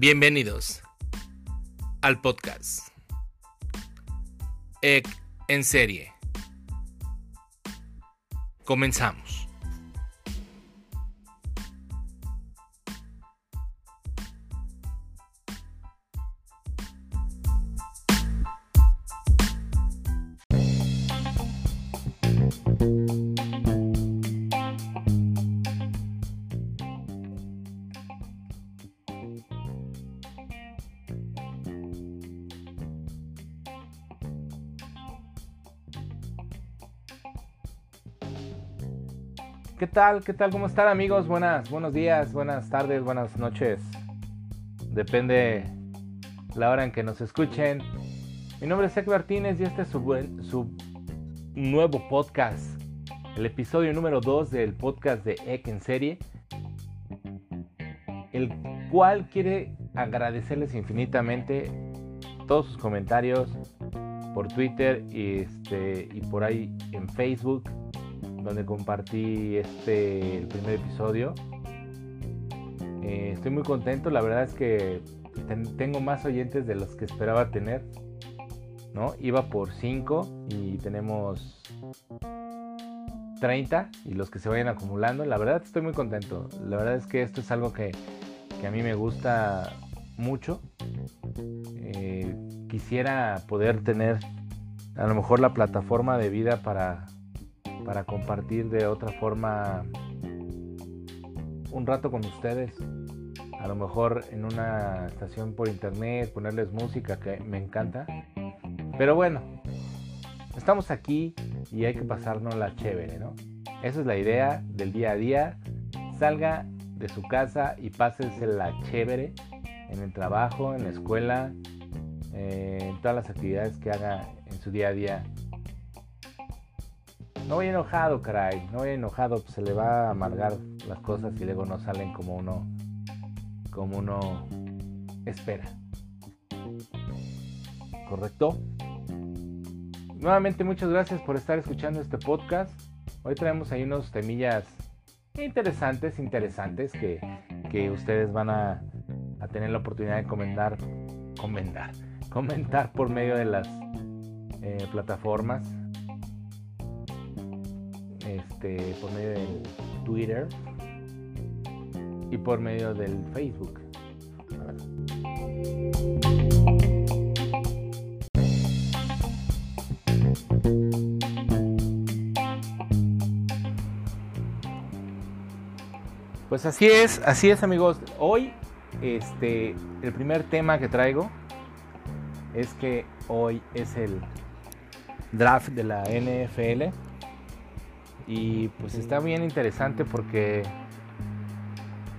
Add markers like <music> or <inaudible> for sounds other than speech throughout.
Bienvenidos al podcast EC en serie. Comenzamos. Tal? ¿Qué tal? ¿Cómo están amigos? Buenas, buenos días, buenas tardes, buenas noches. Depende la hora en que nos escuchen. Mi nombre es Zach Martínez y este es su, nuevo podcast. El episodio número 2 del podcast de EC en serie. El cual quiere agradecerles infinitamente todos sus comentarios por Twitter y, este, y por ahí en Facebook donde compartí este el primer episodio. Eh, estoy muy contento, la verdad es que ten- tengo más oyentes de los que esperaba tener. ¿no? Iba por 5 y tenemos 30 y los que se vayan acumulando. La verdad estoy muy contento. La verdad es que esto es algo que, que a mí me gusta mucho. Eh, quisiera poder tener a lo mejor la plataforma de vida para para compartir de otra forma un rato con ustedes. A lo mejor en una estación por internet, ponerles música que me encanta. Pero bueno, estamos aquí y hay que pasarnos la chévere, ¿no? Esa es la idea del día a día. Salga de su casa y pásese la chévere en el trabajo, en la escuela, eh, en todas las actividades que haga en su día a día. No vaya enojado, caray. No vaya enojado, pues se le va a amargar las cosas y luego no salen como uno como uno espera. ¿Correcto? Nuevamente muchas gracias por estar escuchando este podcast. Hoy traemos ahí unos temillas interesantes, interesantes que, que ustedes van a, a tener la oportunidad de comentar, comentar, comentar por medio de las eh, plataformas este, por medio del Twitter y por medio del Facebook. Pues así es, así es amigos. Hoy, este, el primer tema que traigo es que hoy es el draft de la NFL. Y pues está bien interesante porque,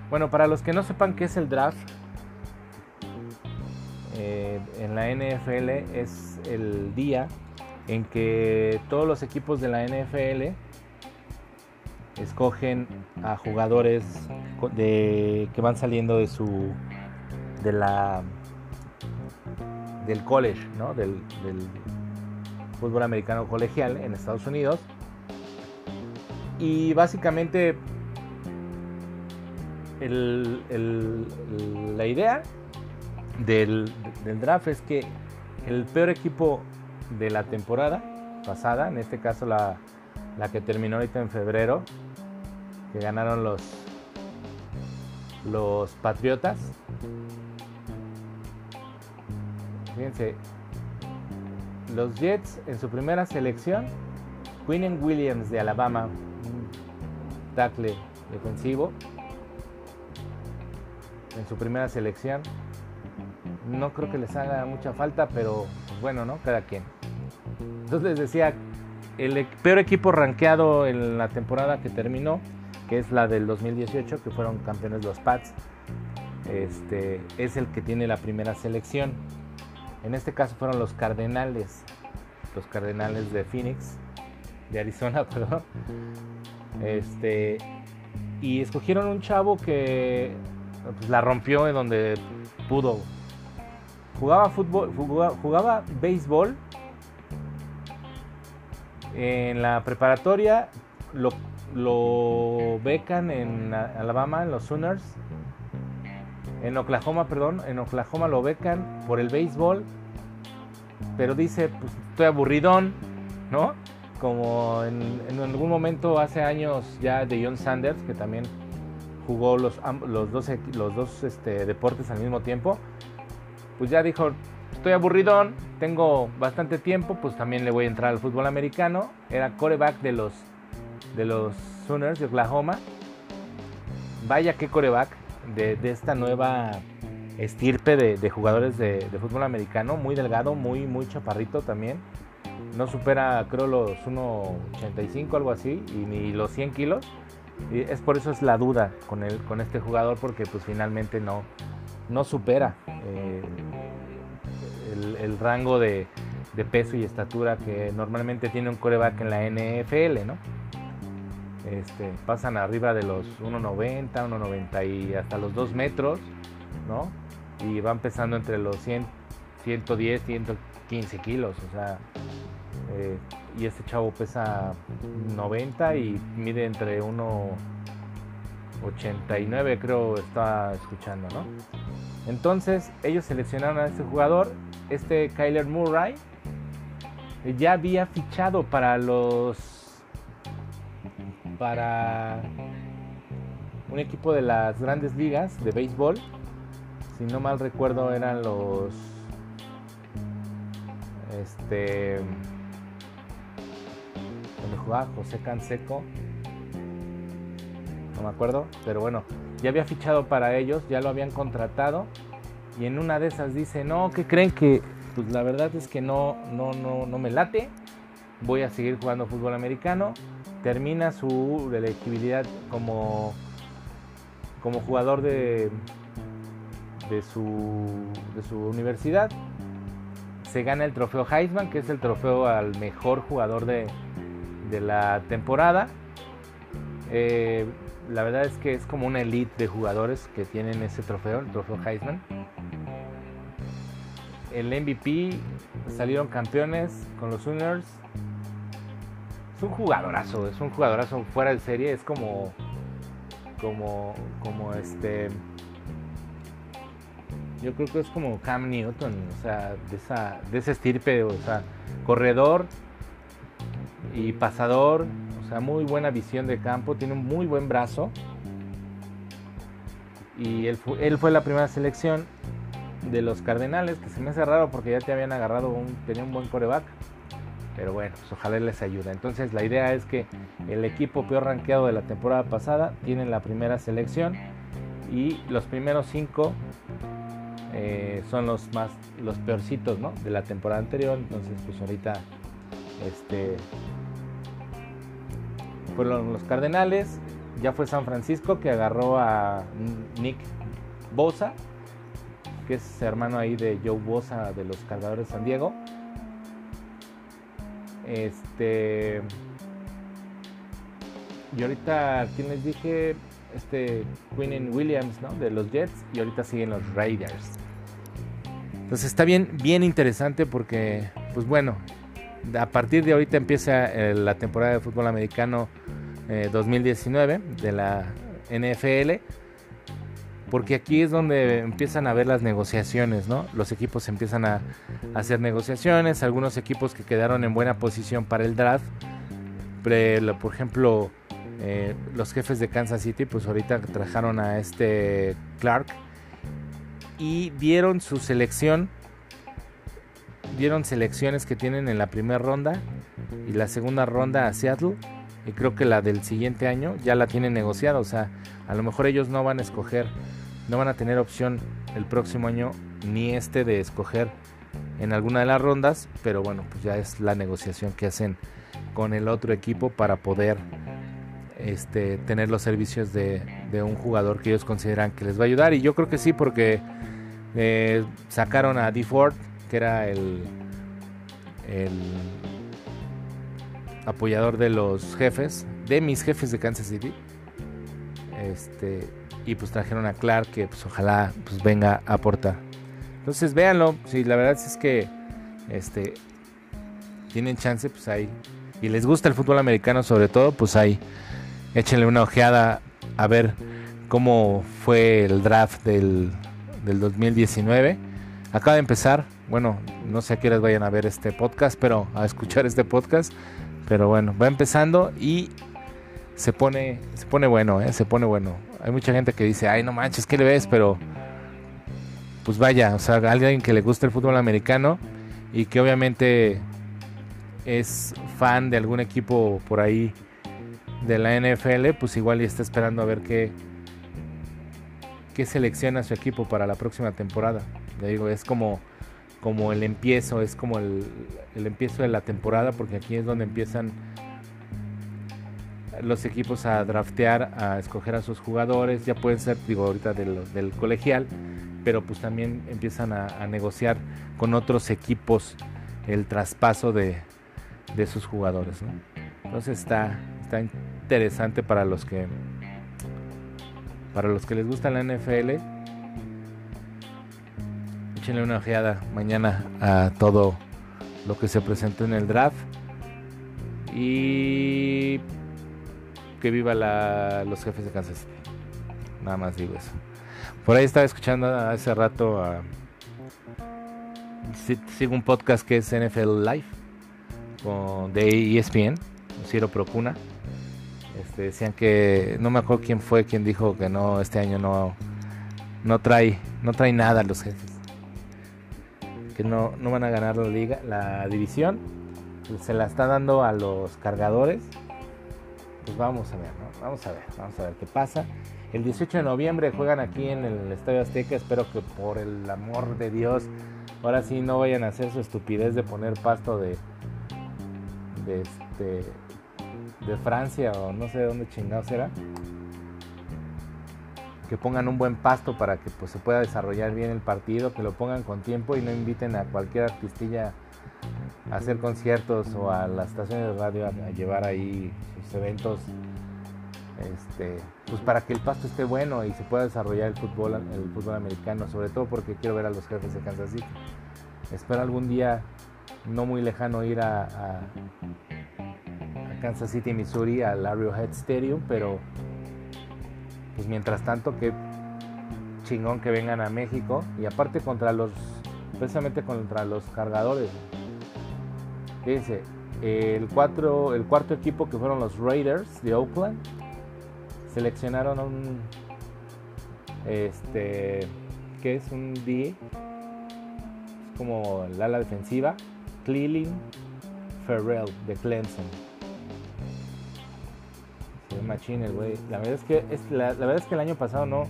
bueno, para los que no sepan qué es el draft, eh, en la NFL es el día en que todos los equipos de la NFL escogen a jugadores de, que van saliendo de su de la del college, ¿no? del, del fútbol americano colegial en Estados Unidos y básicamente la idea del, draft es que el peor equipo de la temporada pasada, en este caso la, que terminó ahorita en febrero, que ganaron los, los Patriotas. Fíjense, los Jets en su primera selección, Quinnen Williams de Alabama, defensivo, en su primera selección. No creo que les haga mucha falta, pero bueno, ¿no? Cada quien. Entonces les decía, el e- peor equipo rankeado en la temporada que terminó, que es la del 2018, que fueron campeones los Pats, este, es el que tiene la primera selección. En este caso fueron los Cardenales, los Cardenales de Phoenix, de Arizona, <laughs> perdón. Este, y escogieron un chavo que pues, la rompió en donde pudo. Jugaba fútbol, jugaba, béisbol en la preparatoria, lo, lo becan en Alabama, en los Sooners. en Oklahoma, perdón, en Oklahoma lo becan por el béisbol, pero dice, pues estoy aburridón, ¿no? Como en, algún momento hace años ya de John Sanders, que también jugó los, los dos, los dos este, deportes al mismo tiempo, pues ya dijo, estoy aburridón, tengo bastante tiempo, pues también le voy a entrar al fútbol americano. Era coreback de los, de los Sooners de Oklahoma. Vaya que coreback de, esta nueva estirpe de, jugadores de, fútbol americano, muy delgado, muy, muy chaparrito también. No supera, creo, los 1,85, algo así, y ni los 100 kilos. Y es por eso es la duda con, el, con este jugador, porque pues finalmente no, no supera eh, el, rango de, peso y estatura que normalmente tiene un coreback en la NFL, ¿no? Este, pasan arriba de los 1,90, 1,90 y hasta los 2 metros, ¿no? Y va empezando entre los 100, 110, 115 kilos, o sea, eh, y este chavo pesa 90 y mide entre 1,89 creo está escuchando, ¿no? Entonces ellos seleccionaron a este jugador este Kyler Murray ya había fichado para los para un equipo de las grandes ligas de béisbol si no mal recuerdo eran los este donde jugaba José Canseco. No me acuerdo pero bueno ya había fichado para ellos ya lo habían contratado y en una de esas dice, no, que creen que, pues la verdad es que no, no, no, no me late, voy a seguir jugando fútbol americano, termina su elegibilidad como, como jugador de, de, su, de su universidad, se gana el trofeo Heisman, que es el trofeo al mejor jugador de, de la temporada. Eh, la verdad es que es como una elite de jugadores que tienen ese trofeo, el trofeo Heisman el MVP, salieron campeones con los Sooners. Es un jugadorazo, es un jugadorazo fuera de serie, es como como como este yo creo que es como Cam Newton, o sea, de esa de ese estirpe, o sea, corredor y pasador, o sea, muy buena visión de campo, tiene un muy buen brazo. Y él, fue la primera selección de los Cardenales, que se me hace raro porque ya te habían agarrado, un, tenía un buen coreback. Pero bueno, pues ojalá les ayude. Entonces la idea es que el equipo peor rankeado de la temporada pasada tiene la primera selección y los primeros cinco eh, son los más los peorcitos ¿no? de la temporada anterior. Entonces pues ahorita este fueron los Cardenales. Ya fue San Francisco que agarró a Nick Bosa que es hermano ahí de Joe Bosa de los Cargadores de San Diego. Este. Y ahorita, ¿quién les dije? Este Quinn Williams, ¿no? De los Jets. Y ahorita siguen los Raiders. Entonces está bien, bien interesante porque, pues bueno, a partir de ahorita empieza eh, la temporada de fútbol americano 2019 eh, de la NFL porque aquí es donde empiezan a ver las negociaciones, ¿no? Los equipos empiezan a, hacer negociaciones, algunos equipos que quedaron en buena posición para el draft, por ejemplo, eh, los jefes de Kansas City, pues ahorita trajeron a este Clark y vieron su selección, vieron selecciones que tienen en la primera ronda y la segunda ronda a Seattle y creo que la del siguiente año ya la tienen negociada, o sea, a lo mejor ellos no van a escoger no van a tener opción el próximo año ni este de escoger en alguna de las rondas, pero bueno, pues ya es la negociación que hacen con el otro equipo para poder este, tener los servicios de, un jugador que ellos consideran que les va a ayudar. Y yo creo que sí, porque eh, sacaron a D. Ford, que era el, el apoyador de los jefes, de mis jefes de Kansas City. Este, y pues trajeron a Clark que pues ojalá pues venga a aportar. Entonces véanlo, si la verdad es que este tienen chance, pues ahí y les gusta el fútbol americano sobre todo, pues ahí échenle una ojeada a ver cómo fue el draft del del 2019. Acaba de empezar, bueno, no sé a qué horas vayan a ver este podcast, pero a escuchar este podcast. Pero bueno, va empezando y se pone, se pone bueno, ¿eh? se pone bueno. Hay mucha gente que dice, ay, no manches, ¿qué le ves? Pero, pues vaya, o sea, alguien que le gusta el fútbol americano y que obviamente es fan de algún equipo por ahí de la NFL, pues igual y está esperando a ver qué, qué selecciona su equipo para la próxima temporada. Le digo, es como, como el empiezo, es como el, el empiezo de la temporada, porque aquí es donde empiezan los equipos a draftear, a escoger a sus jugadores, ya pueden ser, digo, ahorita del, colegial, pero pues también empiezan a, negociar con otros equipos el traspaso de, de sus jugadores. Entonces está, está interesante para los que para los que les gusta la NFL. Échenle una ojeada mañana a todo lo que se presentó en el draft. Y que viva la, los jefes de Kansas City. Nada más digo eso. Por ahí estaba escuchando hace rato a. Sigo un podcast que es NFL Live con, de ESPN, Ciro Procuna. Este, decían que no me acuerdo quién fue quien dijo que no este año no no trae no trae nada los jefes que no, no van a ganar la liga la división se la está dando a los cargadores pues vamos a ver, ¿no? Vamos a ver, vamos a ver qué pasa. El 18 de noviembre juegan aquí en el Estadio Azteca. Espero que por el amor de Dios, ahora sí no vayan a hacer su estupidez de poner pasto de, de este, de Francia o no sé de dónde chingados era. Que pongan un buen pasto para que pues, se pueda desarrollar bien el partido, que lo pongan con tiempo y no inviten a cualquier artistilla a hacer conciertos o a las estaciones de radio a, llevar ahí sus eventos este, pues para que el pasto esté bueno y se pueda desarrollar el fútbol, el fútbol americano, sobre todo porque quiero ver a los jefes de Kansas City. Espero algún día no muy lejano ir a, a, a Kansas City, Missouri, al Arrowhead Stadium, pero pues mientras tanto que chingón que vengan a México. Y aparte contra los precisamente contra los cargadores. Fíjense, el, cuatro, el cuarto equipo que fueron los Raiders de Oakland seleccionaron un este que es un D es como el ala defensiva Cleveland Ferrell de Clemson machín el güey la verdad es que es, la, verdad es que el año pasado no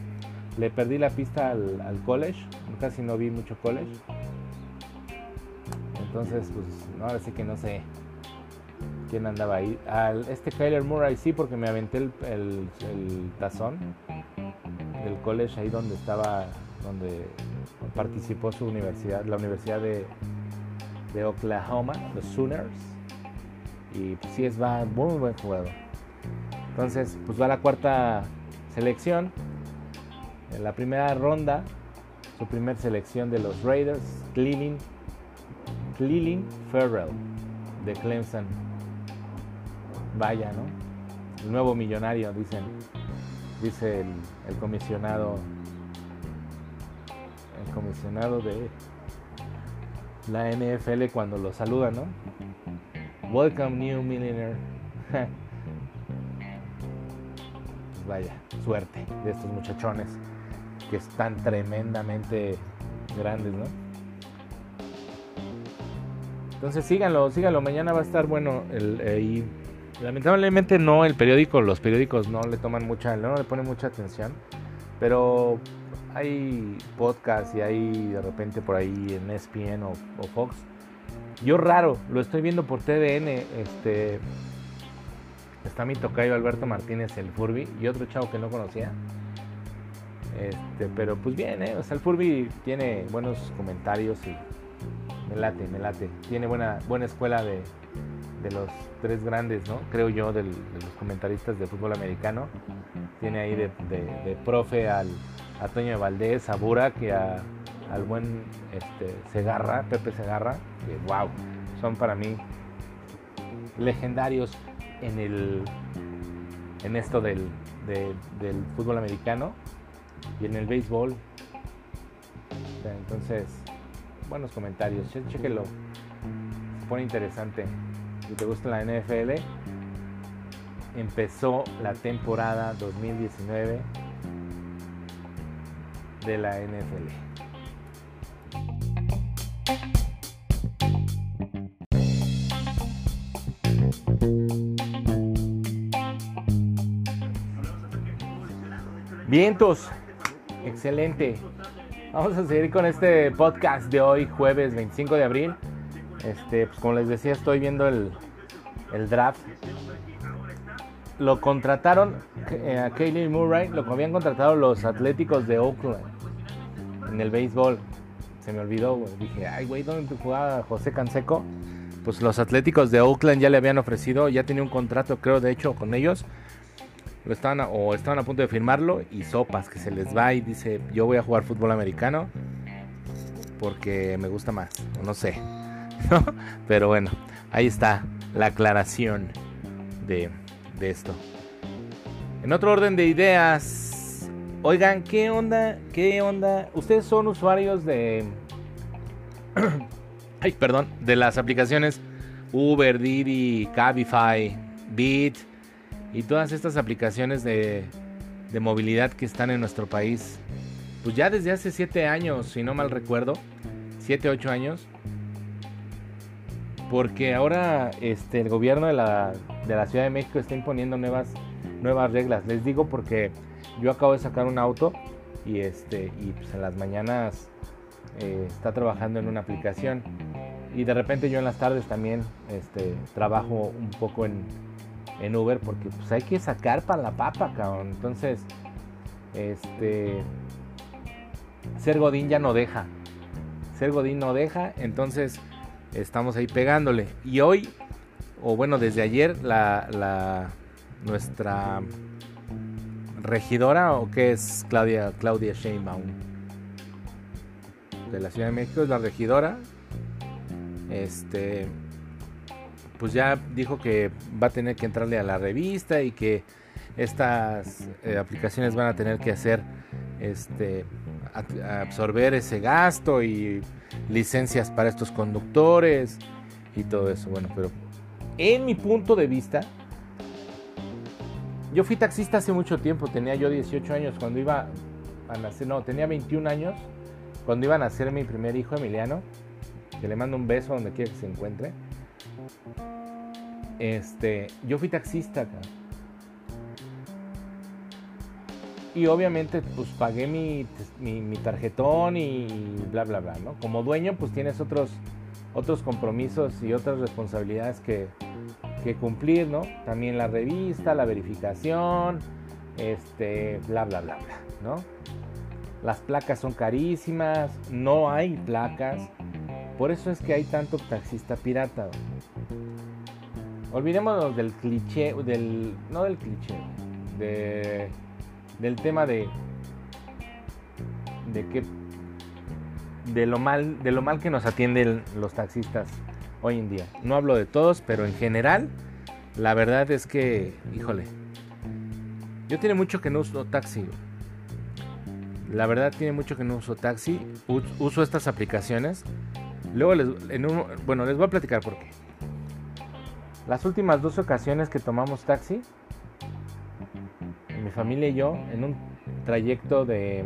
le perdí la pista al, college casi no vi mucho college entonces pues no, ahora sí que no sé quién andaba ahí. Este Kyler Murray sí, porque me aventé el, el, el, tazón del college ahí donde estaba, donde participó su universidad, la Universidad de, de Oklahoma, los Sooners. Y pues sí, es va muy buen jugador. Entonces, pues va la cuarta selección. En la primera ronda, su primer selección de los Raiders, Cleveland, Cleveland Ferrell de Clemson vaya, ¿no? El nuevo millonario, dicen, dice el, el comisionado, el comisionado de la NFL cuando lo saluda, ¿no? Welcome new millionaire. <laughs> vaya, suerte de estos muchachones que están tremendamente grandes, ¿no? Entonces síganlo, síganlo. Mañana va a estar bueno el, eh, lamentablemente no, el periódico, los periódicos no le toman mucha, no le ponen mucha atención, pero hay podcasts y hay de repente por ahí en ESPN o, Fox. Yo raro, lo estoy viendo por TDN, este está mi tocayo Alberto Martínez el Furby y otro chavo que no conocía. Este, pero pues bien, ¿eh? o sea, el Furby tiene buenos comentarios y me late, me late. Tiene buena, buena escuela de, de los tres grandes, ¿no? Creo yo, de los comentaristas de fútbol americano. Tiene ahí de, de, profe al, a Toño de Valdés, a Burak y al buen este, Segarra, Pepe Segarra, que wow, son para mí legendarios en el en esto del, de, del fútbol americano y en el béisbol. Entonces, buenos comentarios, chequenlo. Se pone interesante. Si te gusta la NFL, empezó la temporada 2019 de la NFL. Vientos, excelente. Vamos a seguir con este podcast de hoy, jueves 25 de abril. Este, pues como les decía, estoy viendo el, el draft. Lo contrataron eh, a Kaylee Murray, lo habían contratado los Atléticos de Oakland en el béisbol. Se me olvidó, Dije, ay, güey, ¿dónde jugaba José Canseco? Pues los Atléticos de Oakland ya le habían ofrecido, ya tenía un contrato, creo, de hecho, con ellos lo estaban o estaban a punto de firmarlo y sopas que se les va y dice yo voy a jugar fútbol americano porque me gusta más o no sé <laughs> pero bueno ahí está la aclaración de, de esto. En otro orden de ideas oigan qué onda qué onda ustedes son usuarios de <clears throat> ay perdón de las aplicaciones Uber Didi Cabify Beat y todas estas aplicaciones de, movilidad que están en nuestro país, pues ya desde hace 7 años, si no mal recuerdo, 7, 8 años, porque ahora este, el gobierno de la, de la Ciudad de México está imponiendo nuevas, nuevas reglas. Les digo porque yo acabo de sacar un auto y, este, y pues en las mañanas eh, está trabajando en una aplicación y de repente yo en las tardes también este, trabajo un poco en, en Uber porque pues hay que sacar para la papa, cabrón. Entonces, este ser Godín ya no deja. Ser Godín no deja, entonces estamos ahí pegándole. Y hoy, o bueno, desde ayer, la, la nuestra regidora, o que es Claudia, Claudia Sheinbaum, de la Ciudad de México, es la regidora. Este pues ya dijo que va a tener que entrarle a la revista y que estas eh, aplicaciones van a tener que hacer este absorber ese gasto y licencias para estos conductores y todo eso. Bueno, pero en mi punto de vista, yo fui taxista hace mucho tiempo, tenía yo 18 años cuando iba a nacer, no, tenía 21 años cuando iba a nacer mi primer hijo Emiliano, que le mando un beso donde quiera que se encuentre. Este, yo fui taxista acá. Y obviamente pues pagué mi, mi, tarjetón y bla bla bla, ¿no? Como dueño pues tienes otros, otros compromisos y otras responsabilidades que, que cumplir, ¿no? También la revista, la verificación, este, bla bla bla bla, ¿no? Las placas son carísimas, no hay placas. Por eso es que hay tanto taxista pirata. Olvidémonos del cliché, del. No del cliché, de, del tema de. de que. de lo mal, de lo mal que nos atienden los taxistas hoy en día. No hablo de todos, pero en general, la verdad es que, híjole, yo tiene mucho que no uso taxi. La verdad tiene mucho que no uso taxi. Uso estas aplicaciones. Luego les, en bueno, les voy a platicar por qué. Las últimas dos ocasiones que tomamos taxi, mi familia y yo, en un trayecto de,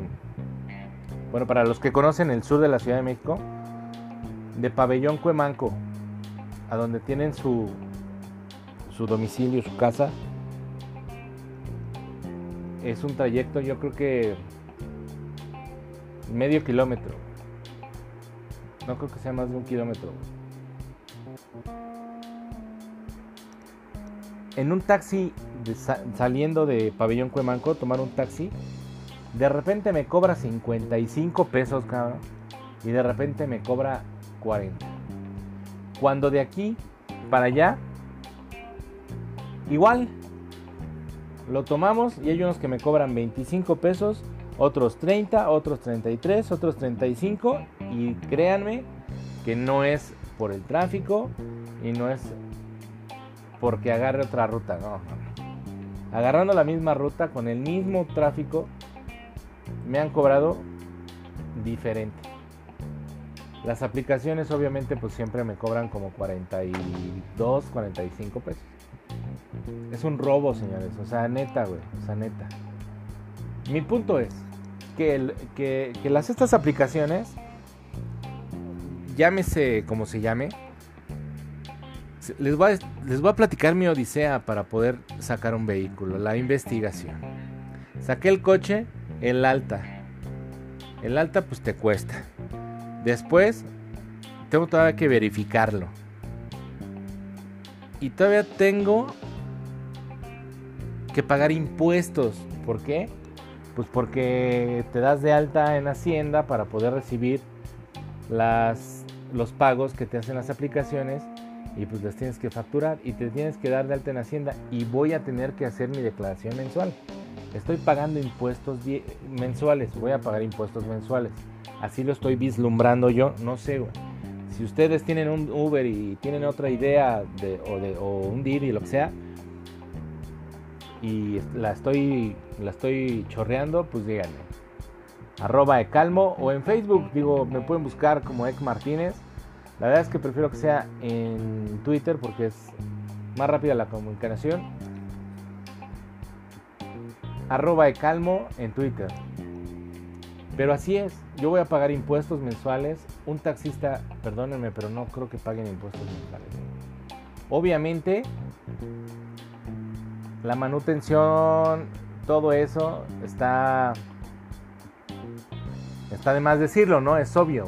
bueno, para los que conocen el sur de la Ciudad de México, de Pabellón Cuemanco, a donde tienen su, su domicilio, su casa, es un trayecto yo creo que medio kilómetro. No creo que sea más de un kilómetro. En un taxi saliendo de Pabellón Cuemanco, tomar un taxi, de repente me cobra 55 pesos, cabrón, y de repente me cobra 40. Cuando de aquí para allá, igual, lo tomamos y hay unos que me cobran 25 pesos, otros 30, otros 33, otros 35 y créanme que no es por el tráfico y no es porque agarre otra ruta. No, Agarrando la misma ruta con el mismo tráfico, me han cobrado diferente. Las aplicaciones obviamente pues siempre me cobran como 42, 45 pesos. Es un robo, señores. O sea, neta, güey. O sea, neta. Mi punto es que, que, las, estas aplicaciones, llámese como se llame, les voy, a, platicar mi odisea para poder sacar un vehículo, la investigación. Saqué el coche, el alta. El alta pues te cuesta. Después tengo todavía que verificarlo. Y todavía tengo que pagar impuestos. ¿Por qué? Pues porque te das de alta en Hacienda para poder recibir los pagos que te hacen las aplicaciones y pues las tienes que facturar y te tienes que dar de alta en Hacienda y voy a tener que hacer mi declaración mensual. Estoy pagando impuestos mensuales, voy a pagar impuestos mensuales. Así lo estoy vislumbrando yo, no sé, güey. Si ustedes tienen un Uber y tienen otra idea de, o, de, o un Didi, lo que sea, y la estoy, la estoy chorreando, pues díganme. Arroba Ecalmo o en Facebook, digo, me pueden buscar como Ek Martínez. La verdad es que prefiero que sea en Twitter porque es más rápida la comunicación. Arroba Ecalmo en Twitter. Pero así es, yo voy a pagar impuestos mensuales. Un taxista, perdónenme, pero no creo que paguen impuestos mensuales. Obviamente, la manutención, todo eso está está de más decirlo, ¿no? Es obvio.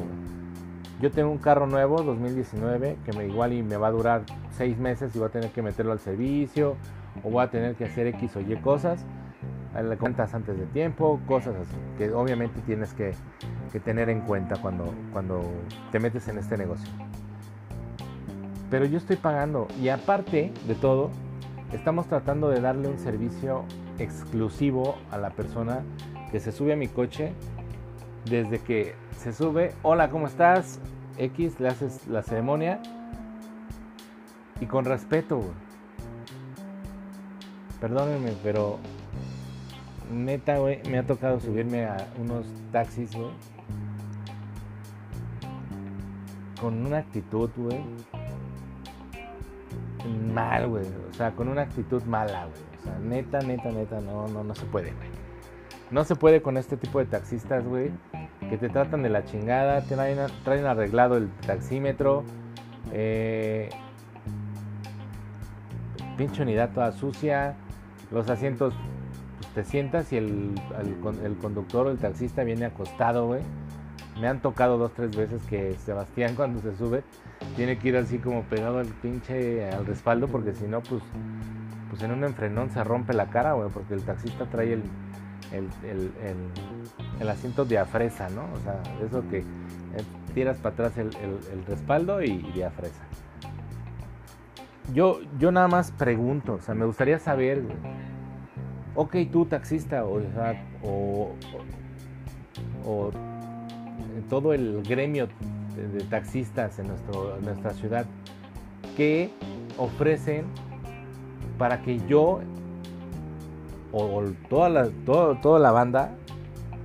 Yo tengo un carro nuevo 2019 que me igual y me va a durar seis meses y voy a tener que meterlo al servicio o voy a tener que hacer X o Y cosas. Le cuentas antes de tiempo, cosas así, que obviamente tienes que, que tener en cuenta cuando, cuando te metes en este negocio. Pero yo estoy pagando y aparte de todo, estamos tratando de darle un servicio exclusivo a la persona que se sube a mi coche desde que se sube, hola, ¿cómo estás? X, le haces la ceremonia y con respeto, Perdónenme, pero neta, güey, me ha tocado subirme a unos taxis, güey. Con una actitud, güey, mal, güey. O sea, con una actitud mala, güey. O sea, neta, neta, neta, no, no, no se puede, güey. No se puede con este tipo de taxistas, güey. Que te tratan de la chingada, traen, arreglado el taxímetro. Eh, pinche unidad toda sucia. Los asientos, pues te sientas y el, el, el conductor o el taxista viene acostado, güey. Me han tocado dos, tres veces que Sebastián <laughs> cuando se sube tiene que ir así como pegado al pinche al respaldo porque si no pues pues en un enfrenón se rompe la cara, güey, porque el taxista trae el, el, el, el, asiento de afresa, ¿no? O sea, eso que eh, tiras para atrás el, respaldo y, de afresa. Yo, yo nada más pregunto, o sea, me gustaría saber, ok, tú taxista, o, o, o todo el gremio de, taxistas en, nuestro, nuestra ciudad que ofrecen para que yo o, toda, la, toda la banda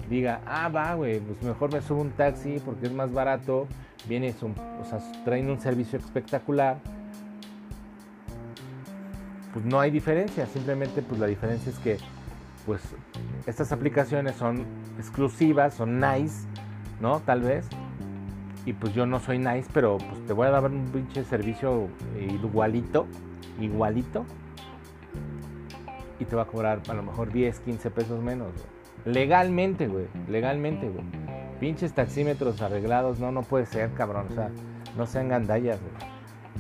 diga, ah, va, güey, pues mejor me subo un taxi porque es más barato, viene, o sea, traen un servicio espectacular. Pues no hay diferencia, simplemente pues la diferencia es que pues estas aplicaciones son exclusivas, son nice, ¿no? Tal vez, y pues yo no soy nice, pero pues te voy a dar un pinche servicio igualito, igualito. Y te va a cobrar a lo mejor 10, 15 pesos menos, Legalmente, güey. Legalmente, güey. Pinches taxímetros arreglados, no, no puede ser, cabrón. O sea, no sean gandallas, güey.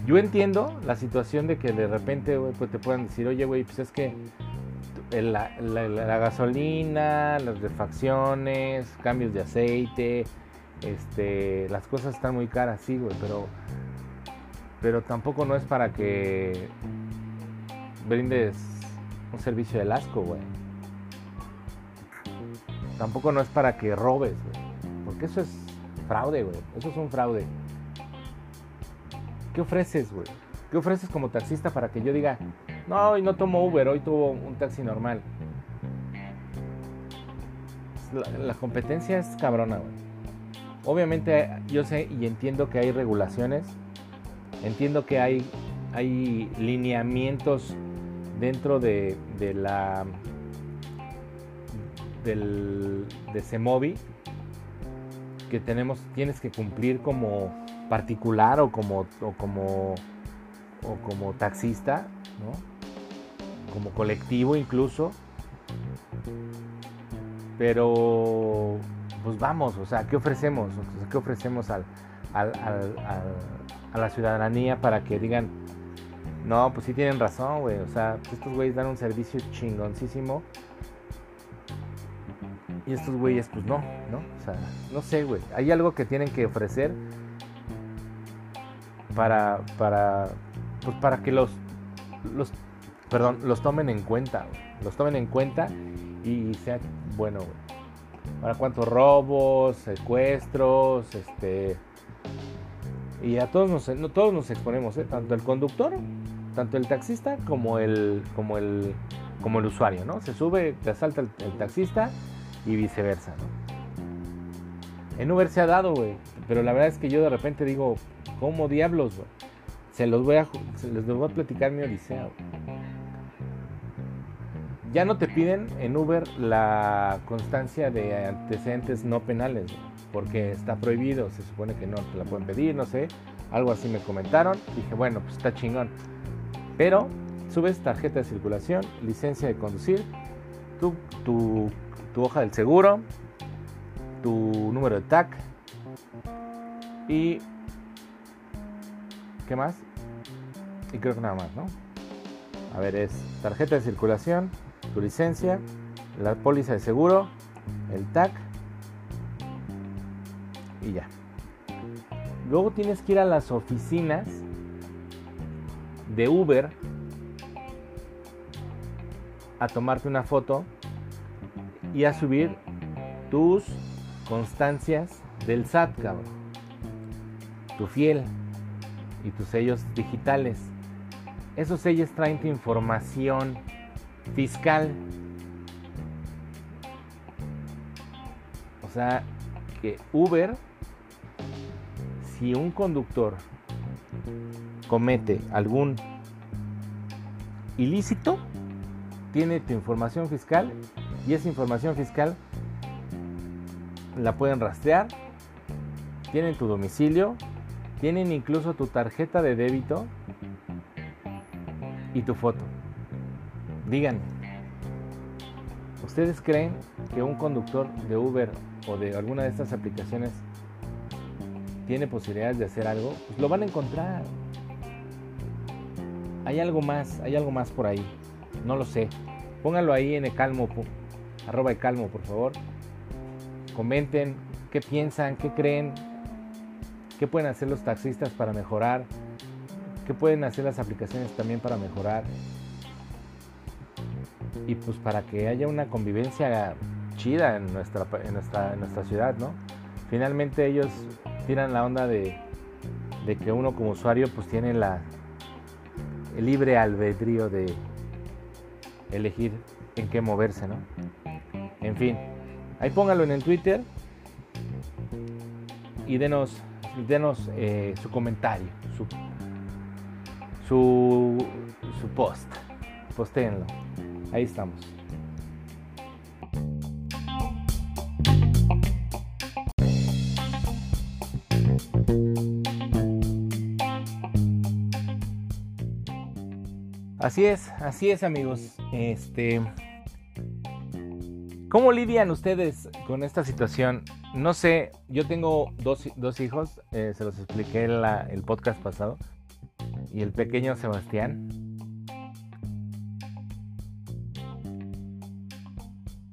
Yo entiendo la situación de que de repente, güey, pues te puedan decir, oye, güey, pues es que la, la gasolina, las refacciones, cambios de aceite, este, las cosas están muy caras, sí, güey, pero, pero tampoco no es para que brindes un servicio de asco, güey. Tampoco no es para que robes, güey. Porque eso es fraude, güey. Eso es un fraude. ¿Qué ofreces, güey? ¿Qué ofreces como taxista para que yo diga, no, hoy no tomo Uber, hoy tuvo un taxi normal? La, competencia es cabrona, güey. Obviamente yo sé y entiendo que hay regulaciones, entiendo que hay, hay lineamientos dentro de, de la del, de Semovi que tenemos, tienes que cumplir como particular o como, o como, o como taxista, ¿no? como colectivo incluso. Pero, pues vamos, o sea, ¿qué ofrecemos? ¿Qué ofrecemos al, al, al, a la ciudadanía para que digan, no, pues sí tienen razón, güey, o sea, estos güeyes dan un servicio chingoncísimo y estos güeyes, pues no, ¿no? O sea, no sé, güey. Hay algo que tienen que ofrecer para, para, pues para que los, los, perdón, los tomen en cuenta, güey. Los tomen en cuenta y sea bueno, güey. Para cuántos robos, secuestros, este... Y a todos nos, no, todos nos exponemos, ¿eh? Tanto el conductor, tanto el taxista como el, como el, como el usuario, ¿no? Se sube, te asalta el, taxista y viceversa, ¿no? En Uber se ha dado, güey, pero la verdad es que yo de repente digo, ¿cómo diablos, güey? Se los voy a, se les voy a platicar mi odisea, güey. Ya no te piden en Uber la constancia de antecedentes no penales, güey, porque está prohibido, se supone que no te la pueden pedir, no sé, algo así me comentaron, dije, bueno, pues está chingón. Pero subes tarjeta de circulación, licencia de conducir, tu, tu tu hoja del seguro, tu número de TAC y ¿qué más? Y creo que nada más, ¿no? A ver, es tarjeta de circulación, tu licencia, la póliza de seguro, el TAC y ya. Luego tienes que ir a las oficinas de Uber a tomarte una foto y a subir tus constancias del SAT, cabrón. Tu fiel y tus sellos digitales. Esos sellos traen tu información fiscal. O sea, que Uber, si un conductor comete algún ilícito, tiene tu información fiscal y esa información fiscal la pueden rastrear, tienen tu domicilio, tienen incluso tu tarjeta de débito y tu foto. Díganme, ¿ustedes creen que un conductor de Uber o de alguna de estas aplicaciones tiene posibilidades de hacer algo? Pues lo van a encontrar. Hay algo más, hay algo más por ahí. No lo sé. Pónganlo ahí en el calmo arroba de calmo, por favor. Comenten qué piensan, qué creen, qué pueden hacer los taxistas para mejorar, qué pueden hacer las aplicaciones también para mejorar. Y pues para que haya una convivencia chida en nuestra, en nuestra, en nuestra ciudad, ¿no? Finalmente ellos tiran la onda de, de que uno como usuario pues tiene la, el libre albedrío de elegir en qué moverse, ¿no? En fin, ahí póngalo en el Twitter y denos, denos eh, su comentario, su, su, su post. Postéenlo. Ahí estamos. Así es, así es amigos. Este, ¿Cómo lidian ustedes con esta situación? No sé, yo tengo dos, hijos, eh, se los expliqué en el podcast pasado, y el pequeño Sebastián.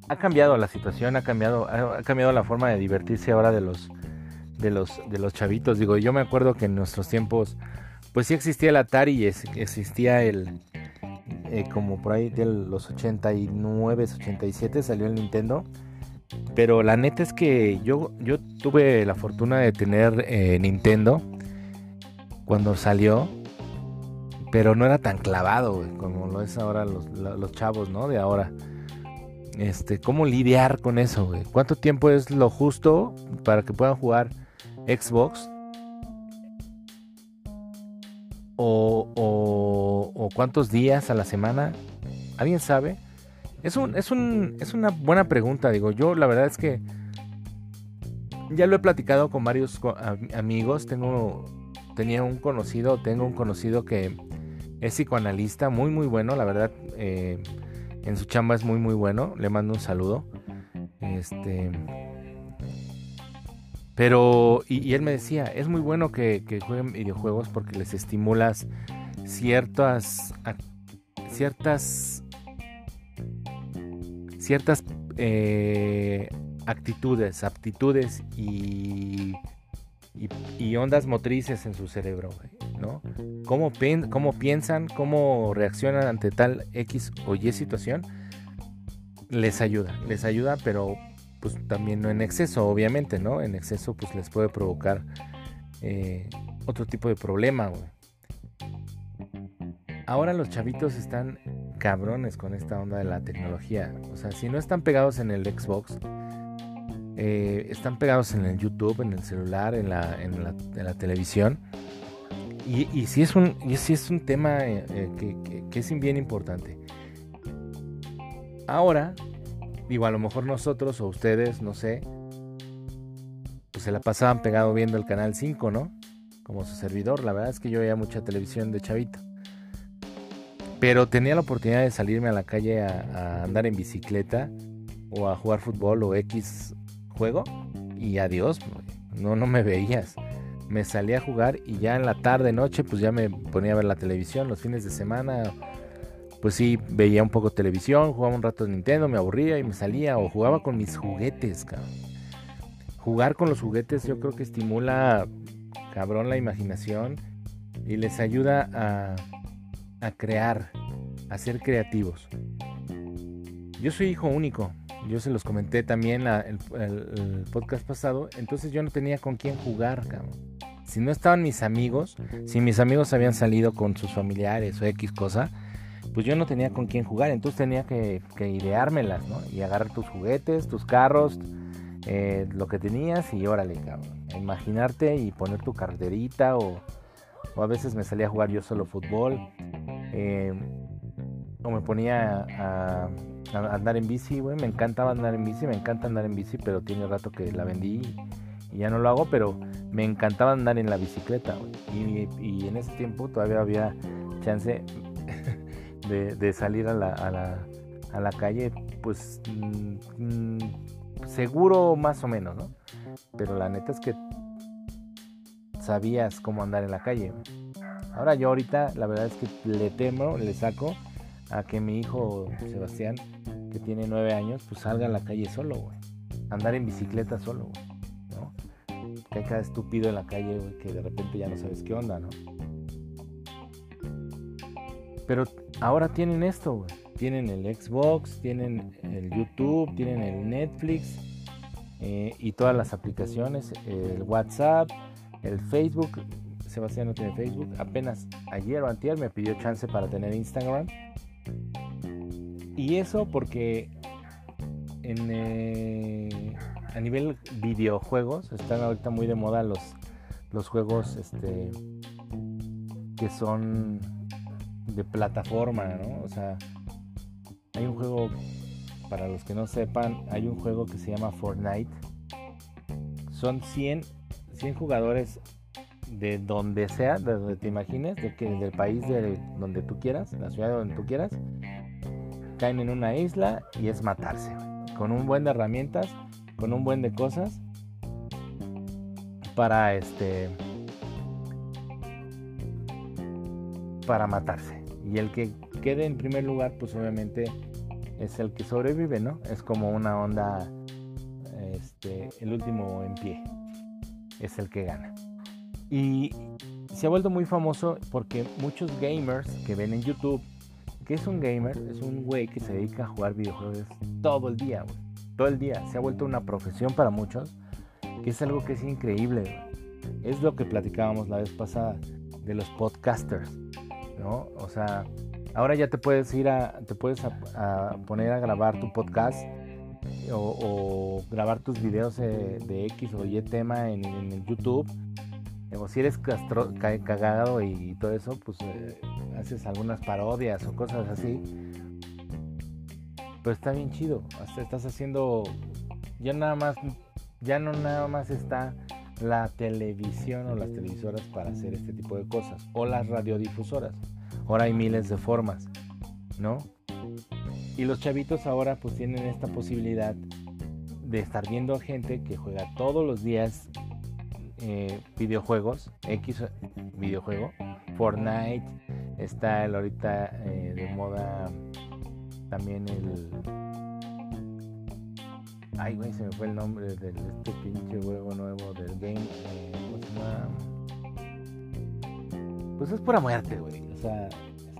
Ha cambiado la situación, ha cambiado, ha cambiado la forma de divertirse ahora de los, de los, de los chavitos. Digo, yo me acuerdo que en nuestros tiempos, pues sí existía el Atari y existía el, eh, como por ahí de los 89, 87 salió el Nintendo. Pero la neta es que yo, yo tuve la fortuna de tener eh, Nintendo cuando salió. Pero no era tan clavado como lo es ahora los, los, chavos, ¿no? De ahora. este, cómo lidiar con eso. ¿Cuánto tiempo es lo justo para que puedan jugar Xbox? O, o, o cuántos días a la semana? ¿Alguien sabe? Es, un, es, un, es una buena pregunta, digo. Yo la verdad es que ya lo he platicado con varios amigos. Tengo, tenía un conocido, tengo un conocido que es psicoanalista, muy muy bueno, la verdad. Eh, en su chamba es muy muy bueno. Le mando un saludo. Este. Pero, y, él me decía, es muy bueno que, jueguen videojuegos porque les estimulas ciertas, ciertas ciertas eh, actitudes, aptitudes y, y, ondas motrices en su cerebro, ¿no? Cómo piensan, cómo reaccionan ante tal X o Y situación, les ayuda, les ayuda, pero pues también no en exceso, obviamente, ¿no? En exceso pues les puede provocar eh, otro tipo de problema, Ahora los chavitos están cabrones con esta onda de la tecnología. O sea, si no están pegados en el Xbox, eh, están pegados en el YouTube, en el celular, en la, en la, televisión. Y, y sí es un, y es un tema eh, que, que, es bien importante. Ahora, digo, a lo mejor nosotros o ustedes, no sé, pues se la pasaban pegado viendo el canal 5, ¿no? Como su servidor. La verdad es que yo veía mucha televisión de chavito. Pero tenía la oportunidad de salirme a la calle a, andar en bicicleta o a jugar fútbol o X juego y adiós, no, no me veías. Me salí a jugar y ya en la tarde, noche, pues ya me ponía a ver la televisión. Los fines de semana, pues sí, veía un poco televisión, jugaba un rato de Nintendo, me aburría y me salía o jugaba con mis juguetes, cabrón. Jugar con los juguetes yo creo que estimula, cabrón, la imaginación y les ayuda a a crear, a ser creativos. Yo soy hijo único, yo se los comenté también el, podcast pasado, entonces yo no tenía con quién jugar, Si no estaban mis amigos, si mis amigos habían salido con sus familiares o X cosa, pues yo no tenía con quién jugar, entonces tenía que, ideármelas, ¿no? Y agarrar tus juguetes, tus carros, eh, lo que tenías y órale, cabrón. Imaginarte y poner tu carterita o, o a veces me salía a jugar yo solo fútbol eh, o me ponía a, andar en bici, güey. Me encantaba andar en bici, me encanta andar en bici, pero tiene rato que la vendí y ya no lo hago, pero me encantaba andar en la bicicleta, Y, en ese tiempo todavía había chance de, salir a la, a la, calle, pues mm, mm, seguro más o menos, ¿no? Pero la neta es que sabías cómo andar en la calle. Ahora yo ahorita la verdad es que le temo, le saco a que mi hijo Sebastián, que tiene nueve años, pues salga a la calle solo, güey. Andar en bicicleta solo, güey. ¿No? Que hay cada estúpido en la calle, güey, que de repente ya no sabes qué onda, ¿no? Pero ahora tienen esto. Tienen el Xbox, tienen el YouTube, tienen el Netflix eh, y todas las aplicaciones, el WhatsApp, el Facebook, Sebastián no tiene Facebook. Apenas ayer o antier me pidió chance para tener Instagram. Y eso porque en, eh, a nivel videojuegos están ahorita muy de moda los, los juegos este, que son de plataforma, ¿no? O sea, hay un juego, para los que no sepan, hay un juego que se llama Fortnite. Son 100, 100 jugadores de donde sea, de donde te imagines, del país de donde tú quieras, la ciudad donde tú quieras, caen en una isla y es matarse, con un buen de herramientas, con un buen de cosas para este para matarse. Y el que quede en primer lugar, pues obviamente es el que sobrevive, ¿no? Es como una onda este el último en pie. Es el que gana. Y se ha vuelto muy famoso porque muchos gamers que ven en YouTube, que es un gamer, es un güey que se dedica a jugar videojuegos todo el día, güey. Todo el día. Se ha vuelto una profesión para muchos, que es algo que es increíble, güey. Es lo que platicábamos la vez pasada de los podcasters, ¿no? O sea, ahora ya te puedes ir a, te puedes a, poner a grabar tu podcast o, grabar tus videos de, X o Y tema en, en YouTube. O si eres cagado y, todo eso, pues eh, haces algunas parodias o cosas así. Pero está bien chido. Hasta estás haciendo. Ya nada más. Ya no nada más está la televisión o las televisoras para hacer este tipo de cosas. O las radiodifusoras. Ahora hay miles de formas. ¿No? Y los chavitos ahora pues tienen esta posibilidad de estar viendo gente que juega todos los días eh, videojuegos, X videojuego, Fortnite, está el ahorita eh, de moda también el... Ay, güey, se me fue el nombre de este pinche juego nuevo del game. Eh, Pues es pura muerte, güey. O sea,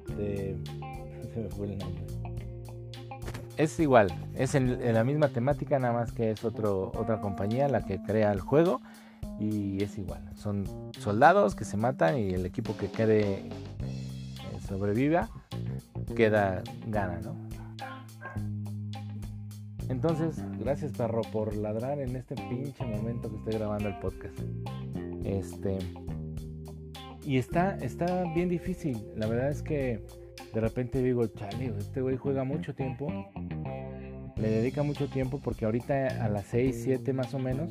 este... <laughs> Se me fue el nombre es igual, es en, la misma temática, nada más que es otro, otra compañía la que crea el juego y es igual. Son soldados que se matan y el equipo que quede eh, sobreviva queda gana, ¿no? Entonces, gracias perro por ladrar en este pinche momento que estoy grabando el podcast. Este y está está bien difícil. La verdad es que de repente digo, chale, este güey juega mucho tiempo. Le dedica mucho tiempo porque ahorita a las 6, 7 más o menos.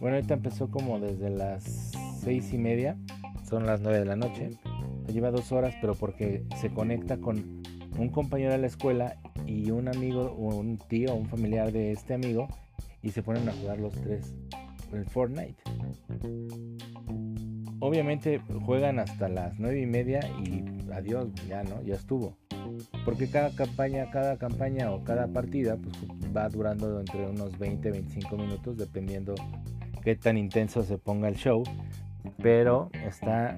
Bueno, ahorita empezó como desde las 6 y media. Son las 9 de la noche. Lleva dos horas, pero porque se conecta con un compañero de la escuela y un amigo, un tío, un familiar de este amigo. Y se ponen a jugar los tres el Fortnite. Obviamente juegan hasta las 9 y media y adiós, ya no, ya estuvo. Porque cada campaña, cada campaña o cada partida pues, va durando entre unos 20, 25 minutos dependiendo qué tan intenso se ponga el show. Pero está,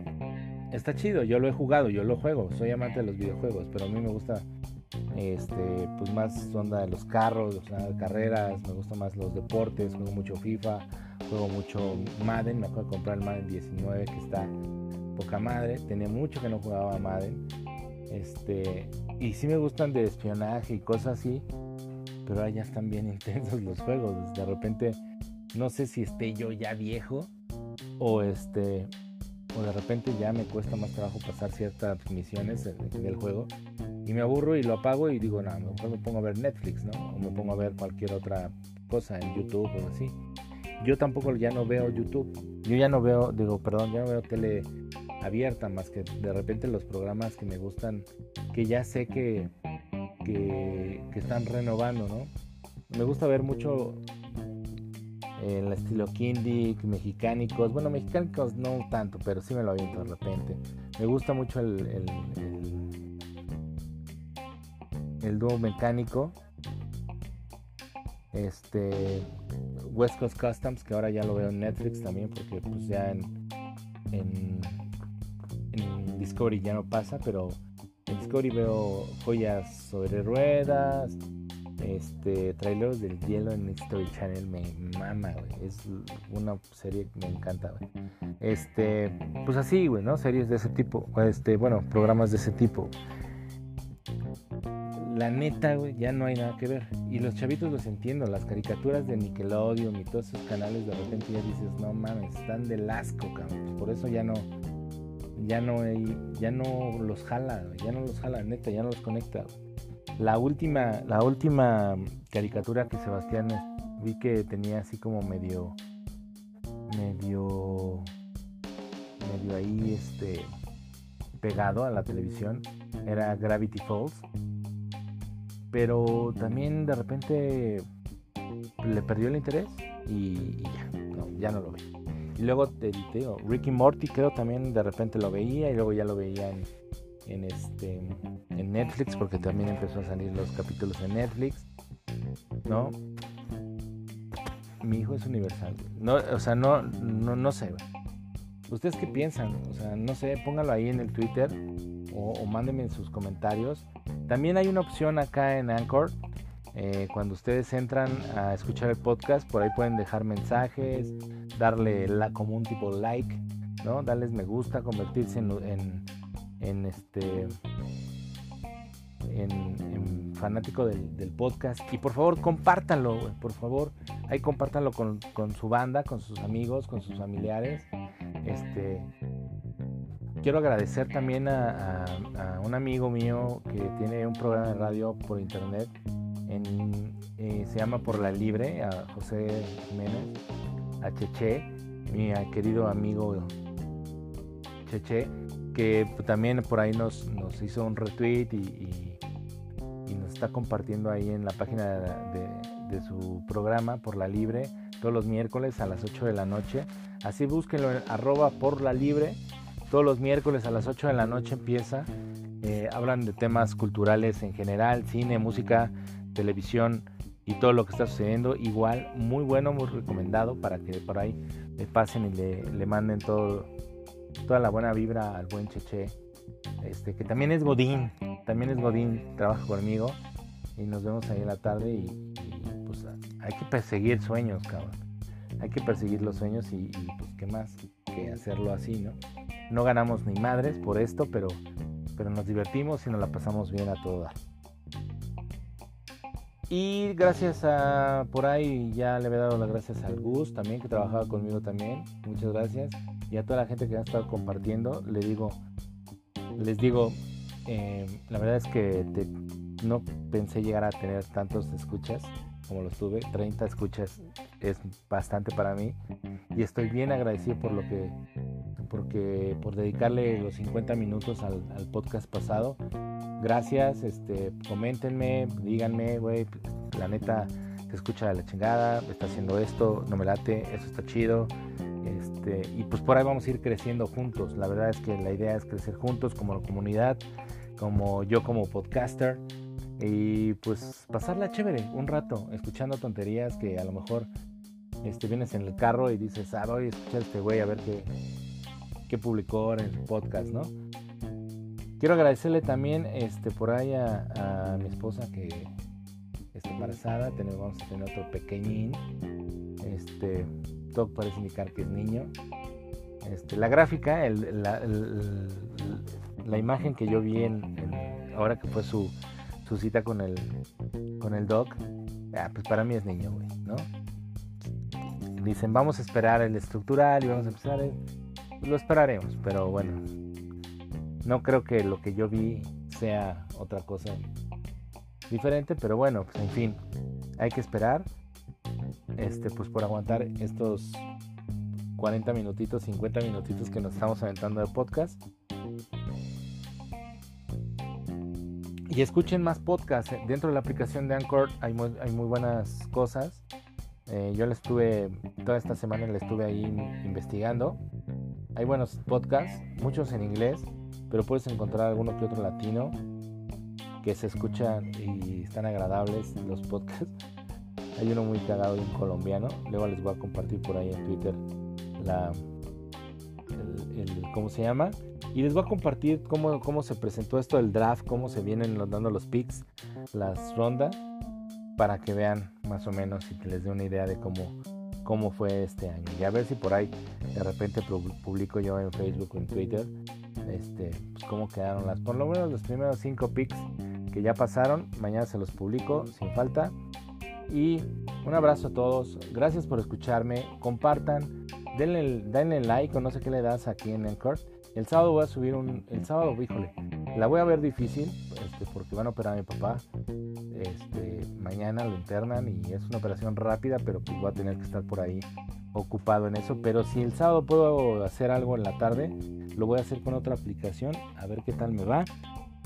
está chido, yo lo he jugado, yo lo juego, soy amante de los videojuegos, pero a mí me gusta este pues más onda de los carros, carreras, me gustan más los deportes, juego mucho FIFA, juego mucho Madden, me acuerdo de comprar el Madden 19 que está poca madre, tenía mucho que no jugaba Madden. Este, y sí me gustan de espionaje y cosas así, pero ahí ya están bien <laughs> intensos los juegos. De repente no sé si esté yo ya viejo o este o de repente ya me cuesta más trabajo pasar ciertas misiones del juego y me aburro y lo apago y digo, no, mejor me pongo a ver Netflix, ¿no? O me pongo a ver cualquier otra cosa en YouTube o así. Yo tampoco ya no veo YouTube. Yo ya no veo, digo, perdón, ya no veo tele abierta más que de repente los programas que me gustan, que ya sé que, que, están renovando, ¿no? Me gusta ver mucho el estilo Kindic, mexicánicos, bueno, mexicánicos no tanto, pero sí me lo aviento de repente. Me gusta mucho el, dúo mecánico. Este West Coast Customs, que ahora ya lo veo en Netflix también, porque pues ya en, Discovery ya no pasa, pero en Discovery veo joyas sobre ruedas, este, trailers del hielo en History Channel me mama, Es una serie que me encanta, Este, pues así, güey. Series de ese tipo, este, bueno, programas de ese tipo. La neta, güey, ya no hay nada que ver. Y los chavitos los entiendo, las caricaturas de Nickelodeon y todos esos canales de repente ya dices, no mames, están de asco, cabrón. Por eso ya no, ya no ya no los jala, ya no los jala, neta, ya no los conecta. La última, la última caricatura que Sebastián vi que tenía así como medio, medio, medio ahí este pegado a la televisión era Gravity Falls, pero también de repente le perdió el interés y, ya, ya no lo ve. Y luego te, digo, Ricky Morty creo también de repente lo veía y luego ya lo veía en, en, este, en Netflix porque también empezó a salir los capítulos en Netflix, ¿no? Mi hijo es universal. No, o sea, no, no, no sé. ¿Ustedes qué piensan? O sea, no sé, póngalo ahí en el Twitter o, o mándenme en sus comentarios. También hay una opción acá en Anchor eh, cuando ustedes entran a escuchar el podcast, por ahí pueden dejar mensajes, darle la, como un tipo like, ¿no? Darles me gusta, convertirse en, en, este en, fanático del, podcast. Y por favor, compártanlo, por favor. Ahí compártanlo con, con, su banda, con sus amigos, con sus familiares. Este, quiero agradecer también a, un amigo mío que tiene un programa de radio por internet. En, eh, se llama Por la Libre, a José Jiménez, a Cheche, mi querido amigo Cheche, que también por ahí nos, nos hizo un retweet y, nos está compartiendo ahí en la página de, de, su programa Por la Libre todos los miércoles a las 8 de la noche. Así búsquenlo en arroba por la libre todos los miércoles a las 8 de la noche empieza. Eh, hablan de temas culturales en general, cine, música, televisión y todo lo que está sucediendo. Igual, muy bueno, muy recomendado para que por ahí le pasen y le, manden todo, toda la buena vibra al buen Cheche. Este, que también es Godín, también es Godín, trabaja conmigo y nos vemos ahí en la tarde y, pues hay que perseguir sueños, cabrón. Hay que perseguir los sueños y, y pues qué más que hacerlo así, ¿no? No ganamos ni madres por esto, pero, pero nos divertimos y nos la pasamos bien a todo. Y gracias a por ahí ya le había dado las gracias al Gus también que trabajaba conmigo también. Muchas gracias. Y a toda la gente que ha estado compartiendo, le digo, les digo, eh, la verdad es que no pensé llegar a tener tantos escuchas como los tuve. 30 escuchas es bastante para mí. Y estoy bien agradecido por lo que porque por dedicarle los 50 minutos al, podcast pasado. Gracias, este, coméntenme, díganme, güey, la neta se escucha la chingada, está haciendo esto, no me late, eso está chido. Este, y pues por ahí vamos a ir creciendo juntos. La verdad es que la idea es crecer juntos como comunidad, como yo como podcaster. Y pues pasarla chévere un rato, escuchando tonterías que a lo mejor este, vienes en el carro y dices, ah, voy a escuchar a este güey a ver qué, que publicó en el podcast, ¿no? Quiero agradecerle también este, por ahí a, mi esposa que está embarazada. Tenemos, vamos a tener otro pequeñín. Este, todo parece indicar que es niño. Este, la gráfica, el, la, la, imagen que yo vi en, ahora que fue su, su, cita con el, con el doc, ah, pues para mí es niño, güey, ¿no? Dicen, vamos a esperar el estructural y vamos a empezar el lo esperaremos, pero bueno, no creo que lo que yo vi sea otra cosa diferente, pero bueno, pues en fin, hay que esperar, este, pues por aguantar estos 40 minutitos, 50 minutitos que nos estamos aventando de podcast. Y escuchen más podcasts. Dentro de la aplicación de Anchor hay muy, hay muy buenas cosas. Eh, yo le estuve, toda esta semana le estuve ahí investigando. Hay buenos podcasts, muchos en inglés, pero puedes encontrar alguno que otro latino que se escuchan y están agradables los podcasts. <laughs> Hay uno muy cagado y un colombiano. Luego les voy a compartir por ahí en Twitter la, el, cómo se llama. Y les voy a compartir cómo, cómo se presentó esto del draft, cómo se vienen dando los picks, las rondas para que vean más o menos y que les dé una idea de cómo, cómo fue este año. Y a ver si por ahí de repente publico yo en Facebook o en Twitter este, pues cómo quedaron las, por lo menos los primeros cinco picks que ya pasaron. Mañana se los publico sin falta. Y un abrazo a todos. Gracias por escucharme. Compartan. Denle, like o no sé qué le das aquí en court. El sábado voy a subir un. El sábado, híjole. La voy a ver difícil. Este, porque van a operar a mi papá. Este, mañana lo internan y es una operación rápida, pero pues voy a tener que estar por ahí ocupado en eso. Pero si el sábado puedo hacer algo en la tarde, lo voy a hacer con otra aplicación, a ver qué tal me va.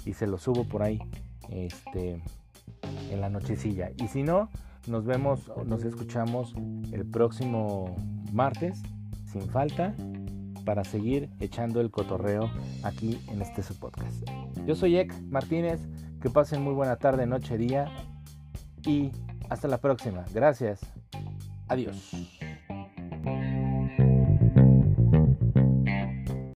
Y se lo subo por ahí este, en la nochecilla. Y si no, nos vemos, nos escuchamos el próximo martes, sin falta, para seguir echando el cotorreo aquí en este su podcast. Yo soy Ek Martínez. Que pasen muy buena tarde, noche, día. Y hasta la próxima. Gracias. Adiós.